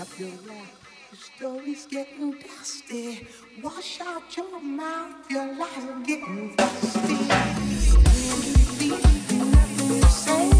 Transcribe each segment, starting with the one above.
up your laugh. Story's getting dusty. Wash out your mouth. Your lies are getting dusty. Nothing to say.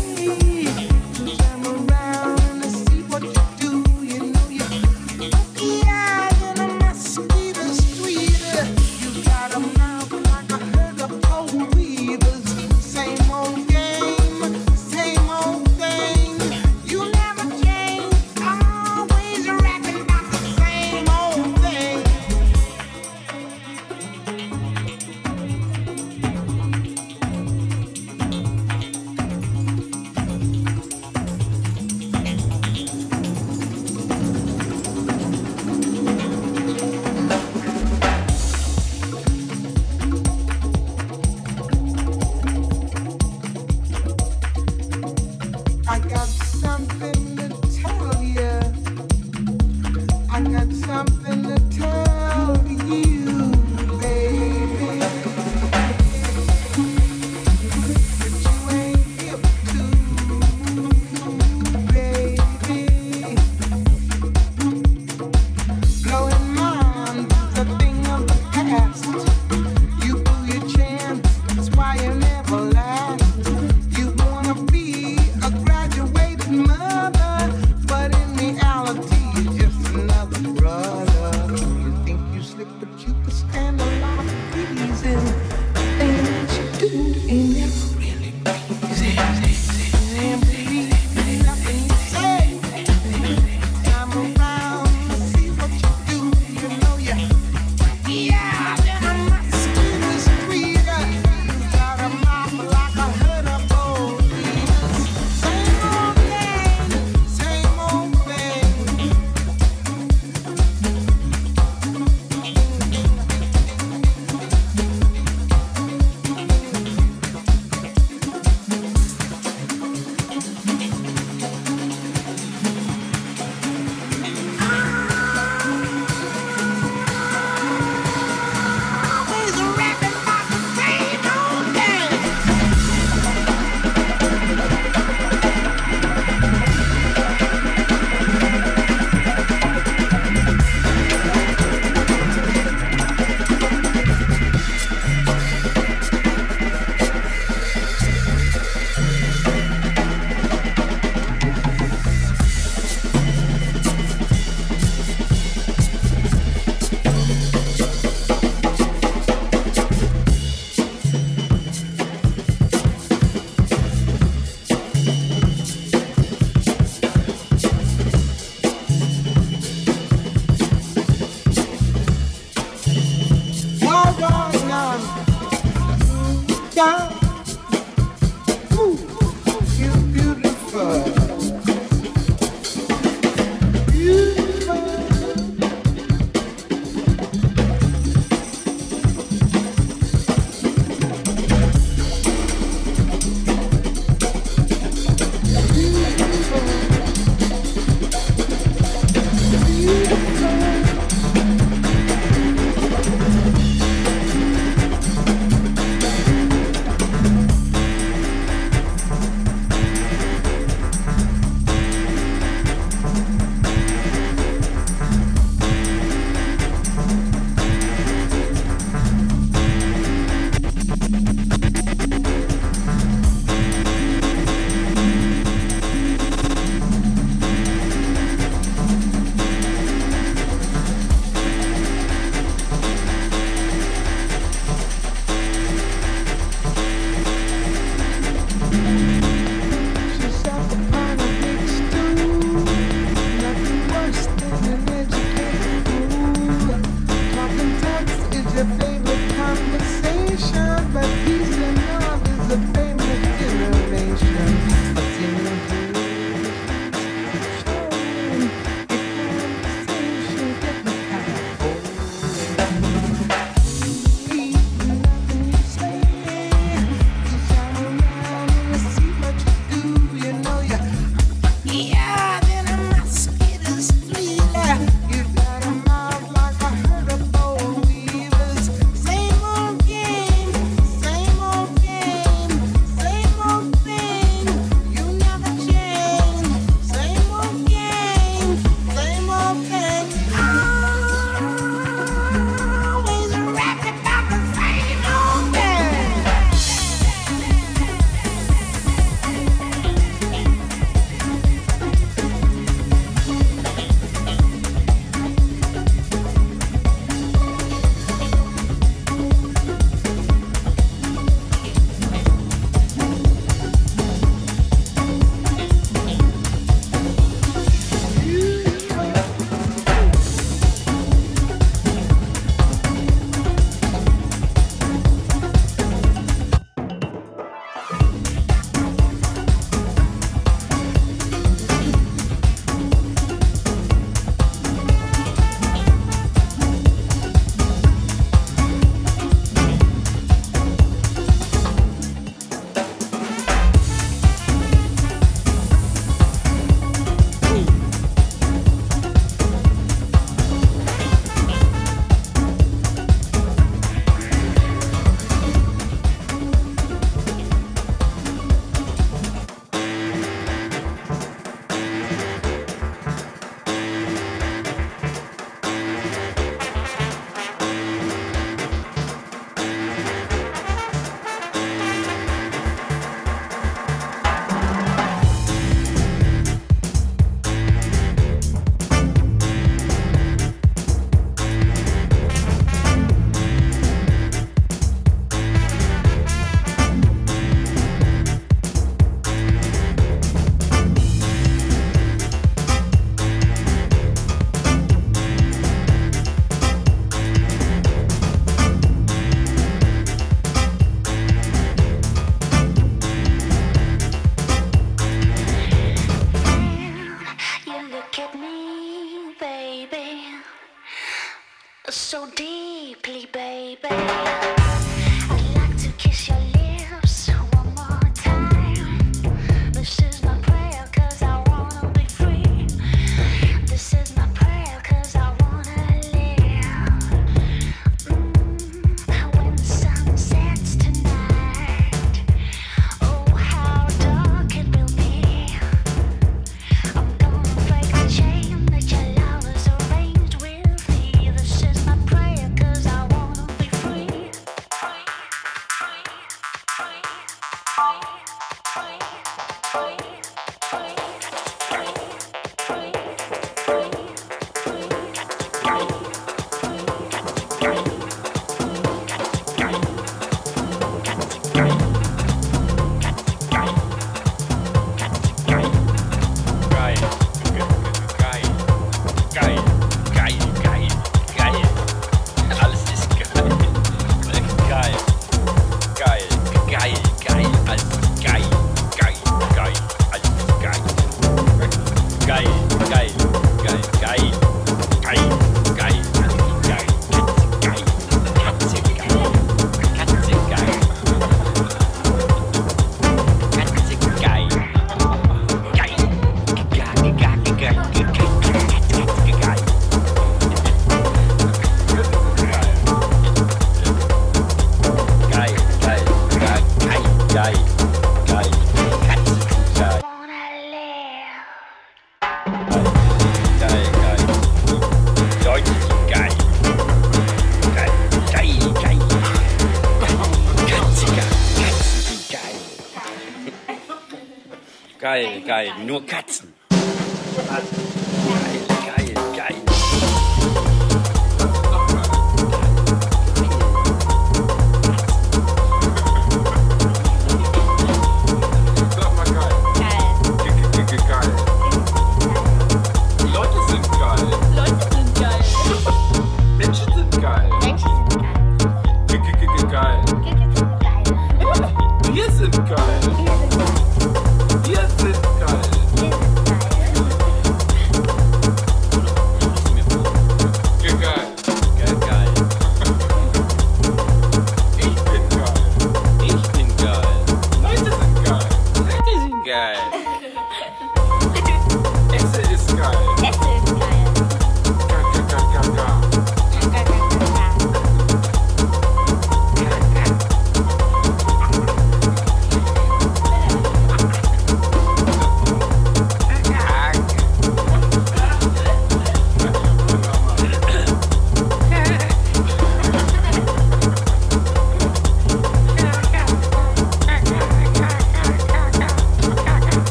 世界の価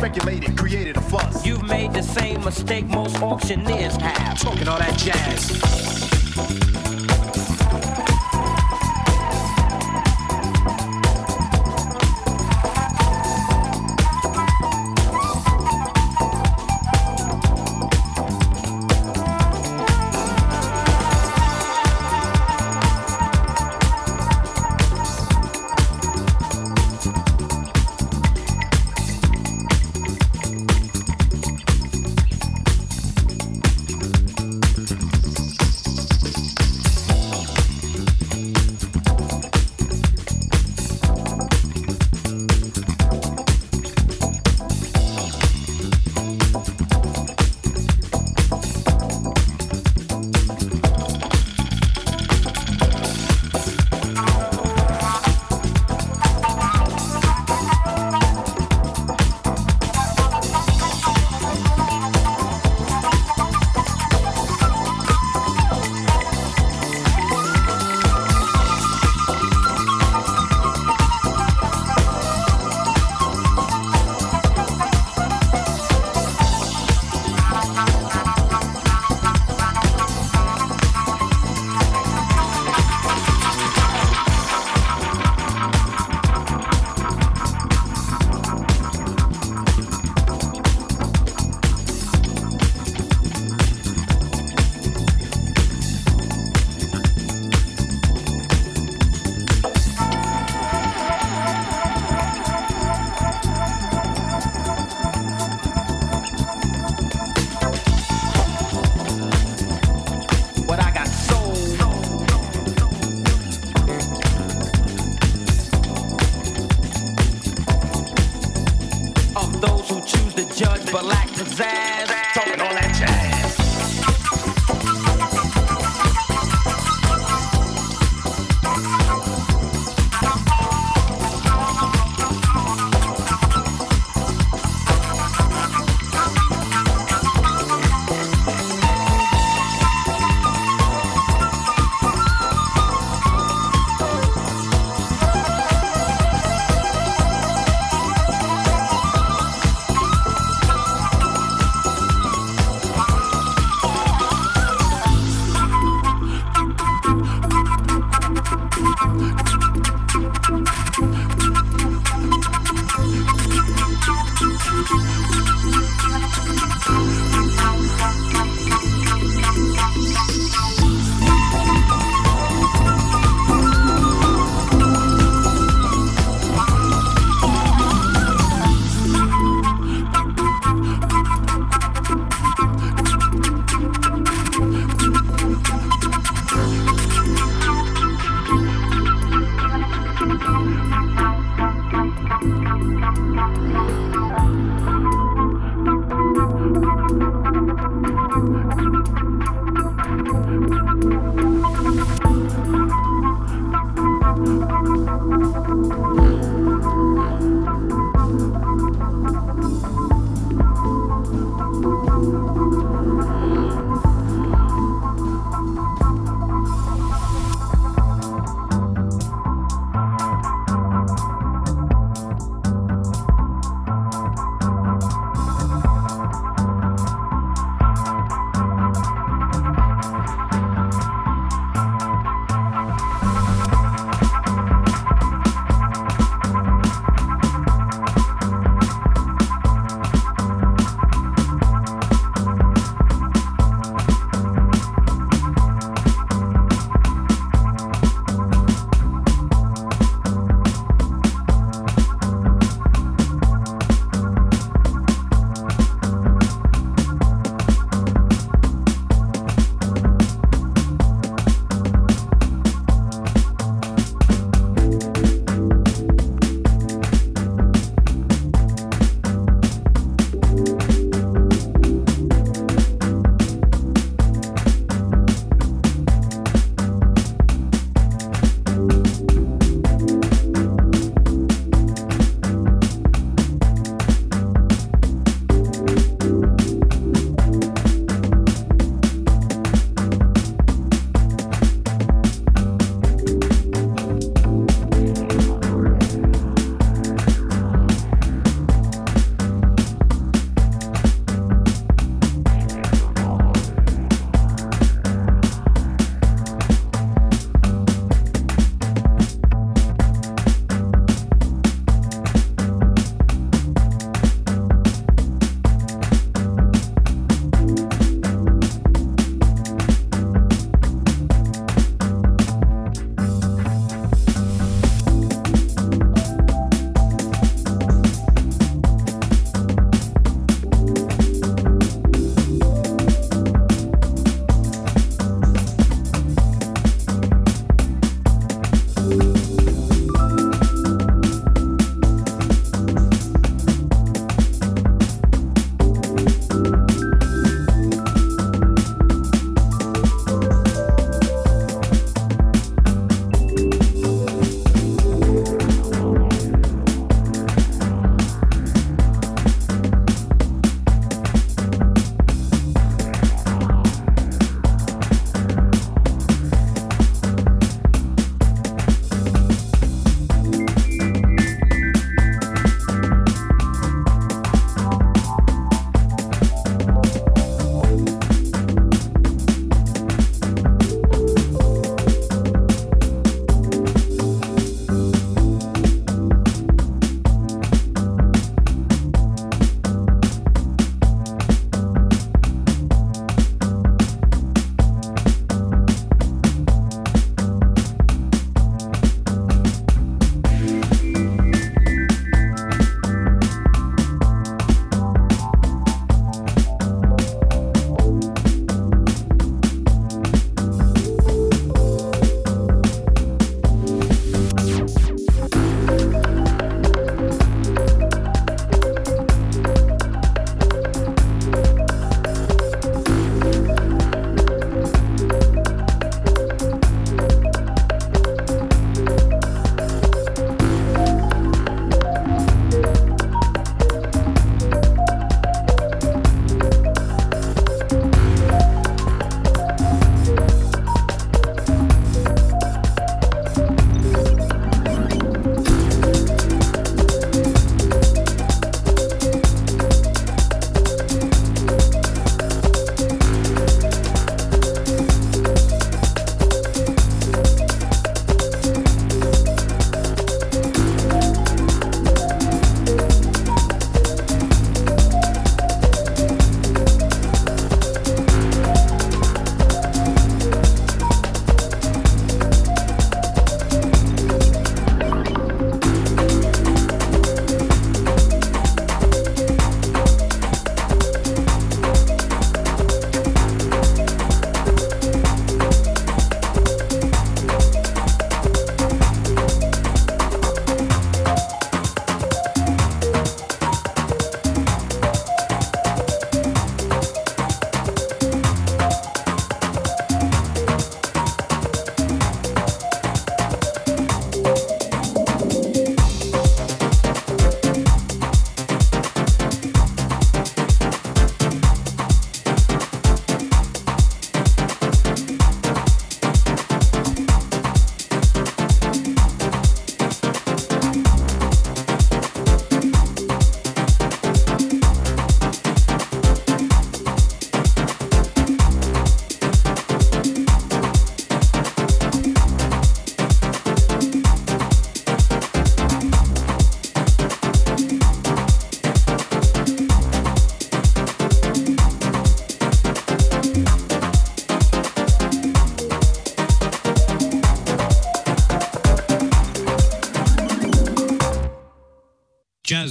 speculated, created a fuss. You've made the same mistake most auctioneers have. Talking all that jazz.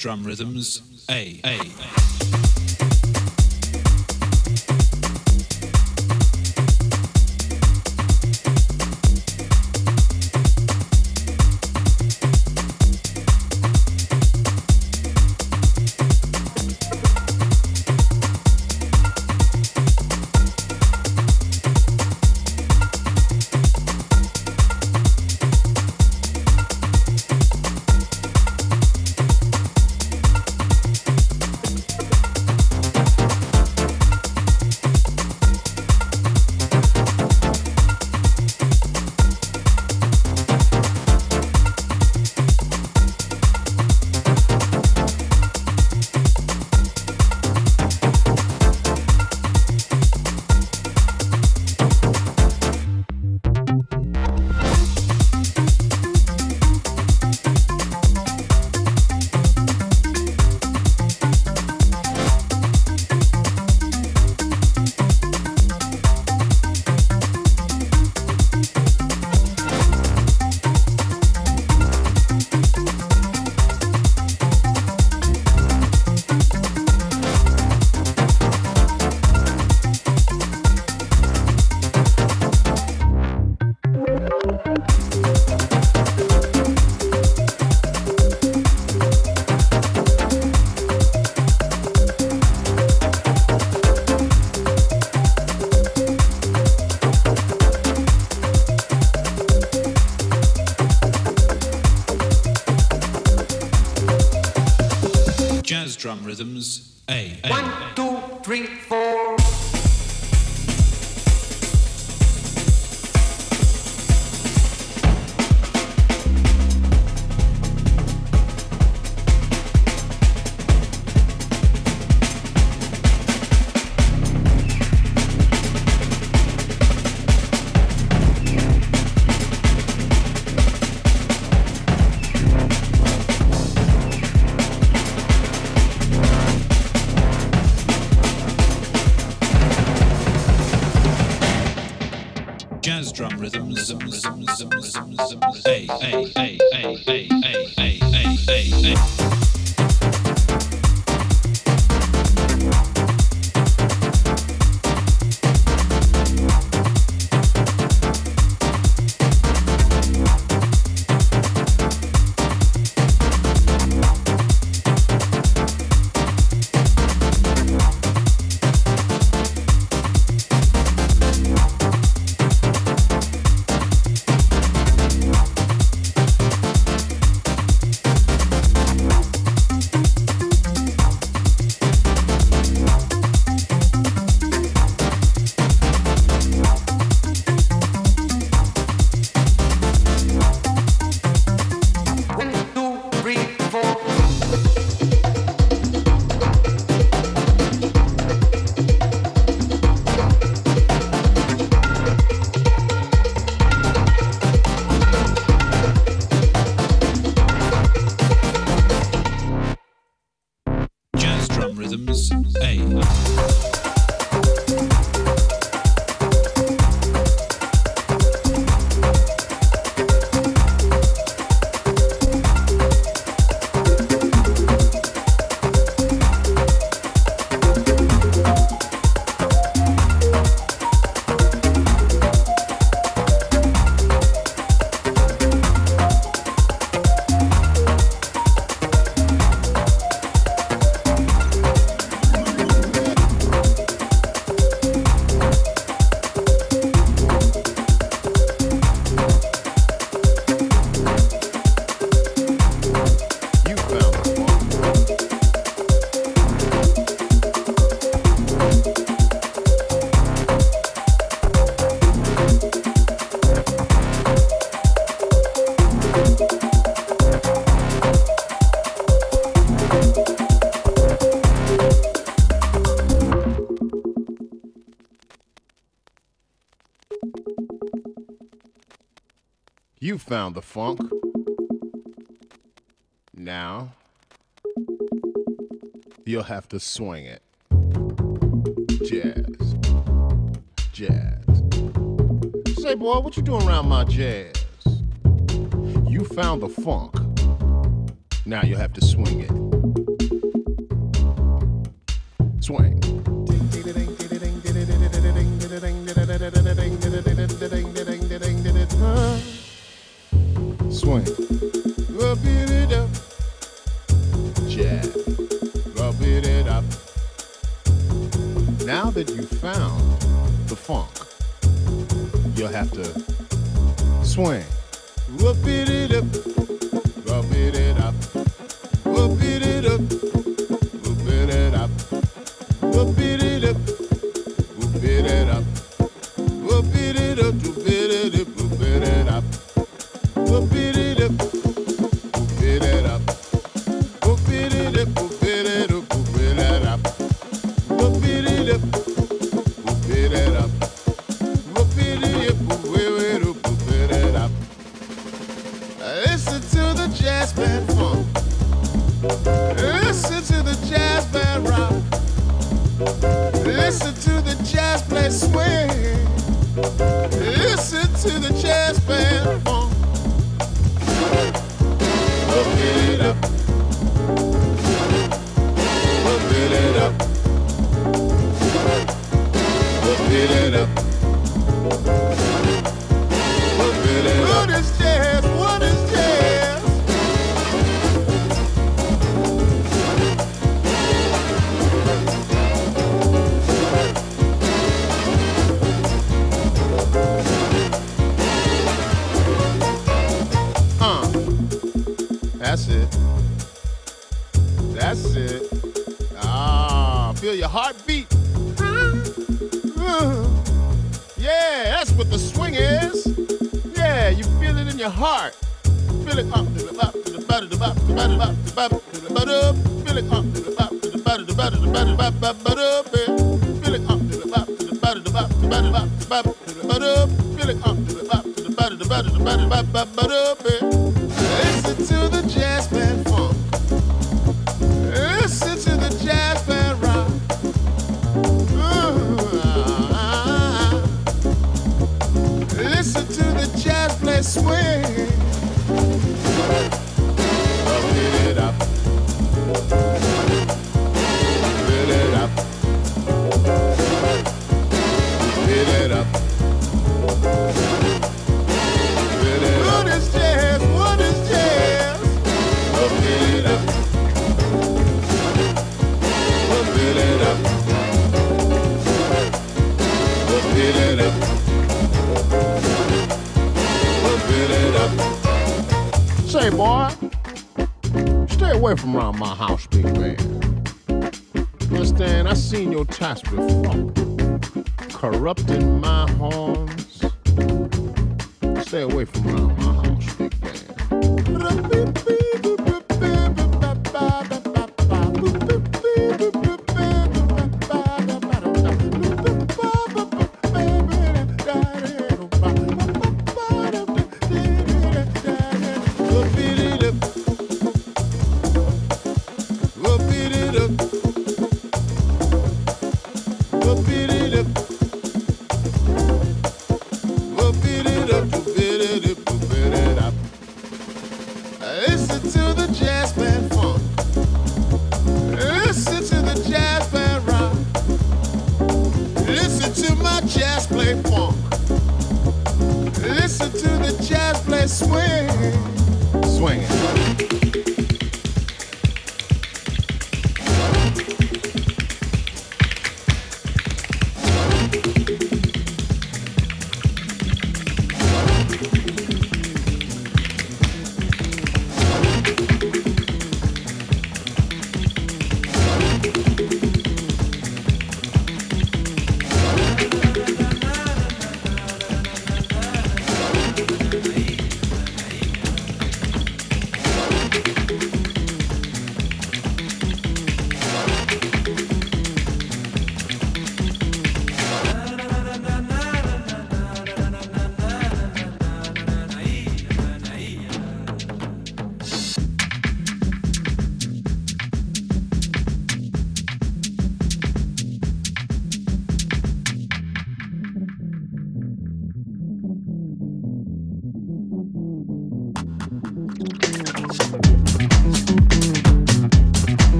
Drum rhythms. A. A. You found the funk. Now, you'll have to swing it. Jazz. Jazz. Say, boy, what you doing around my jazz? You found the funk. Now you'll have to swing it. Swing. swing. rub it up. Jab. rub it up. Now that you found the funk Corrupting my horns. Stay away from around my house, big man.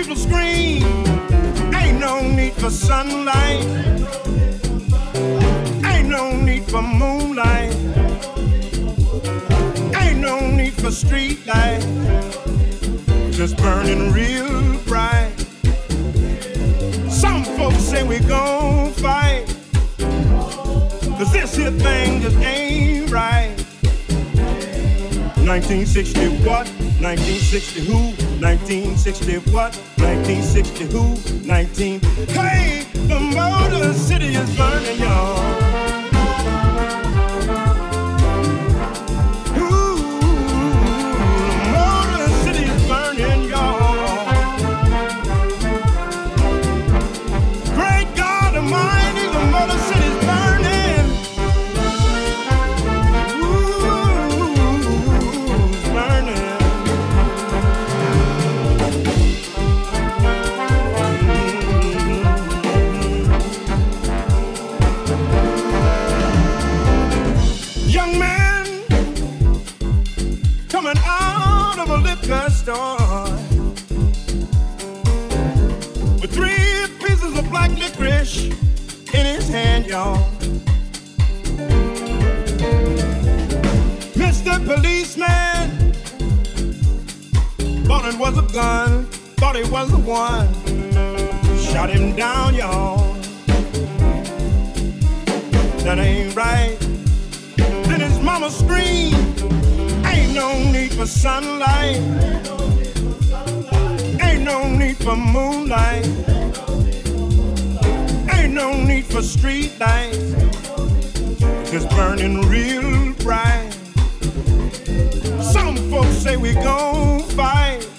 People scream. Ain't no need for sunlight. Ain't no need for moonlight. Ain't no need for street light. Just burning real bright. Some folks say we gon' fight. Cause this here thing just ain't right. 1960 what? 1960 who? 1960 what? 1960 who? 19. Hey, the Motor City is burning, y'all. Thought it was the one. Shot him down, y'all. That ain't right. Then his mama screamed, Ain't no need for sunlight. Ain't no need for moonlight. Ain't no need for street lights. Just burning real bright. Some folks say we gon' fight.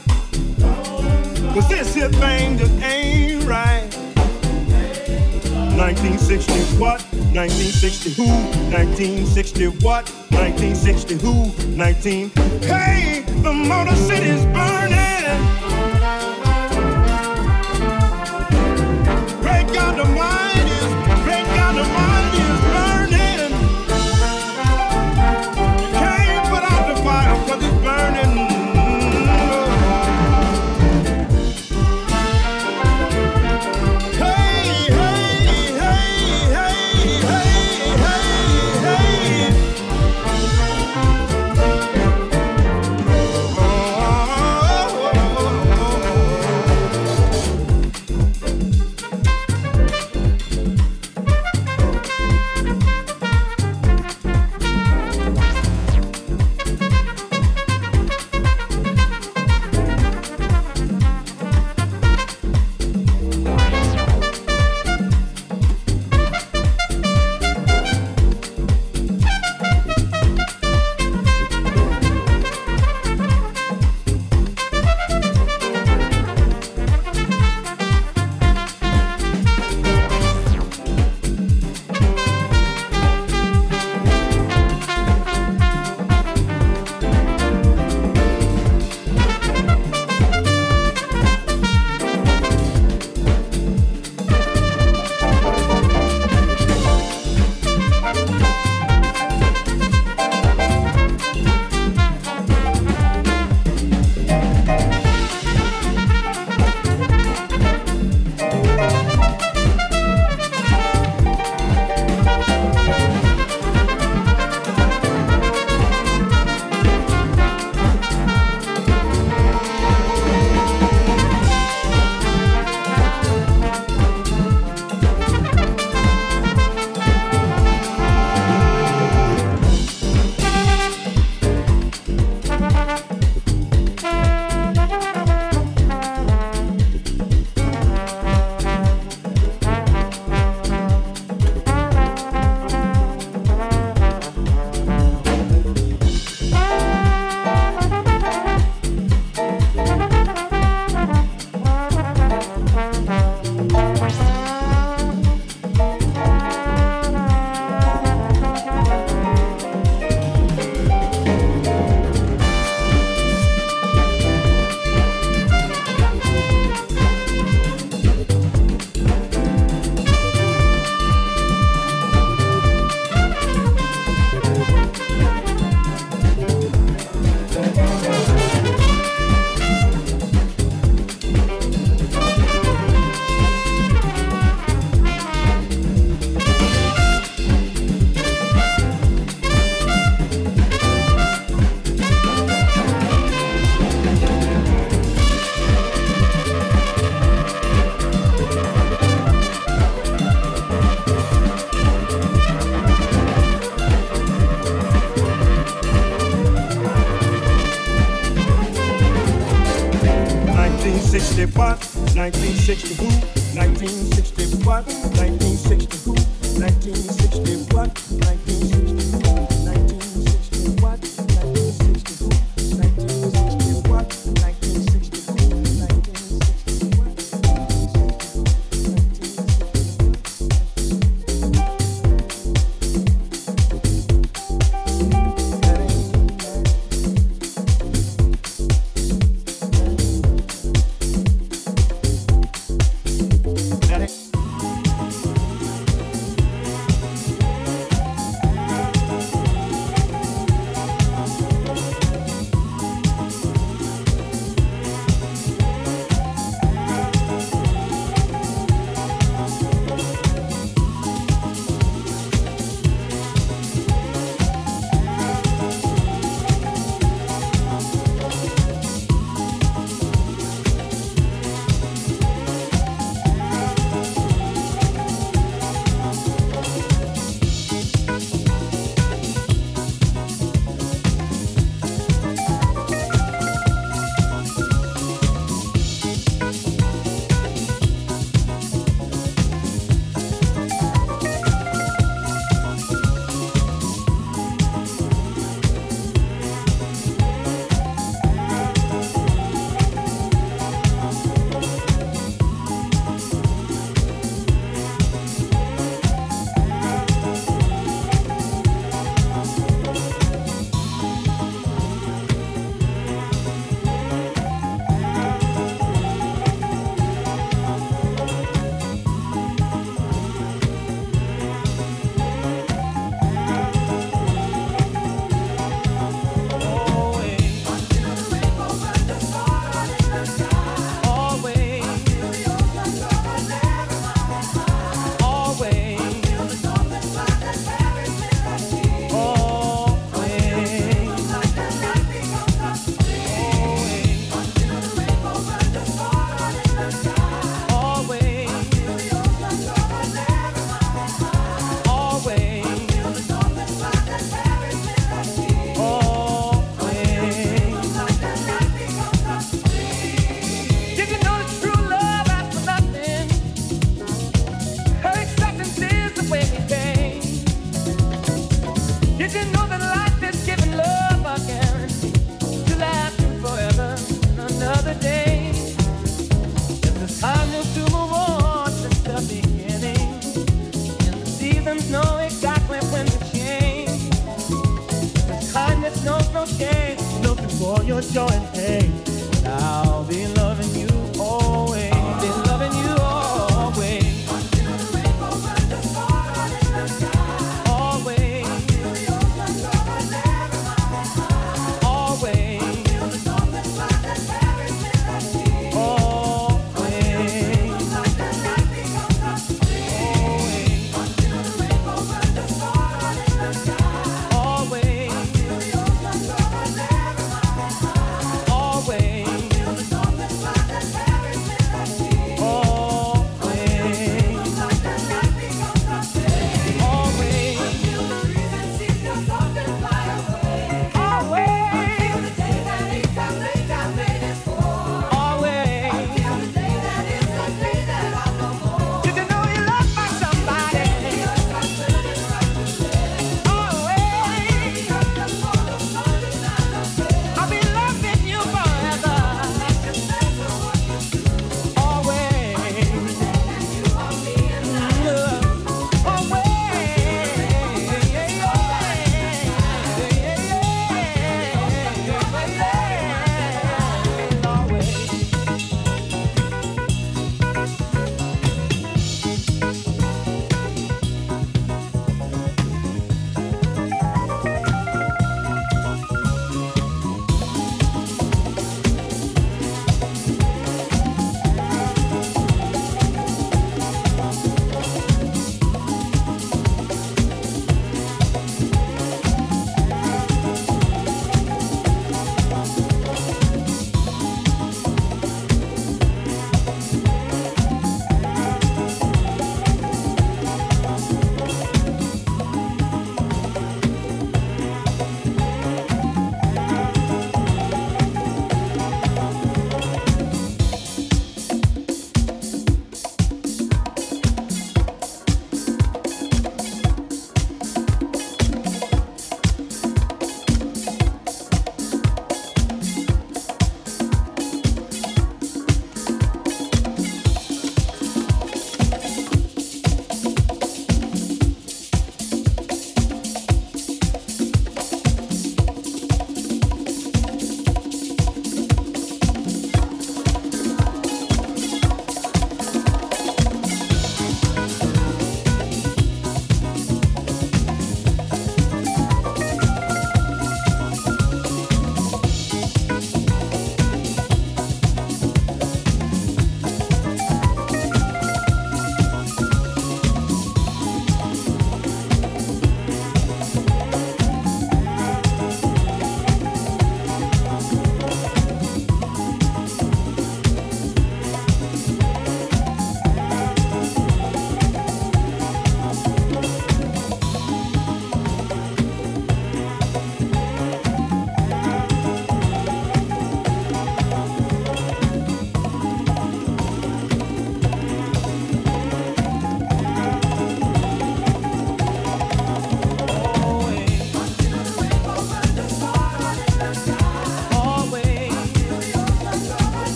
Cause this here thing just ain't right. 1960 what? 1960 who? 1960 what? 1960 who? 19. Hey, the Motor City's burning.